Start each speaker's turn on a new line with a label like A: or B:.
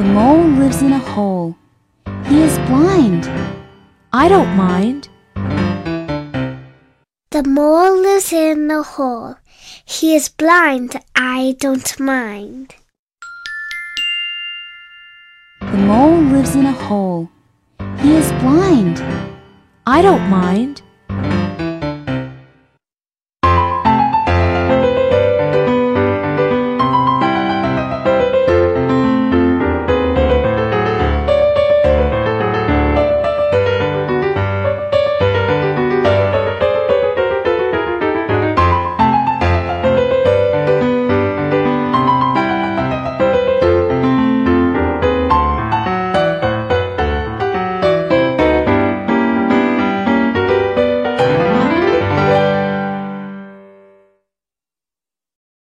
A: The mole lives in a hole. He is blind.
B: I don't mind.
C: The mole lives in a hole. He is blind. I don't mind.
A: The mole lives in a hole. He is blind.
B: I don't mind.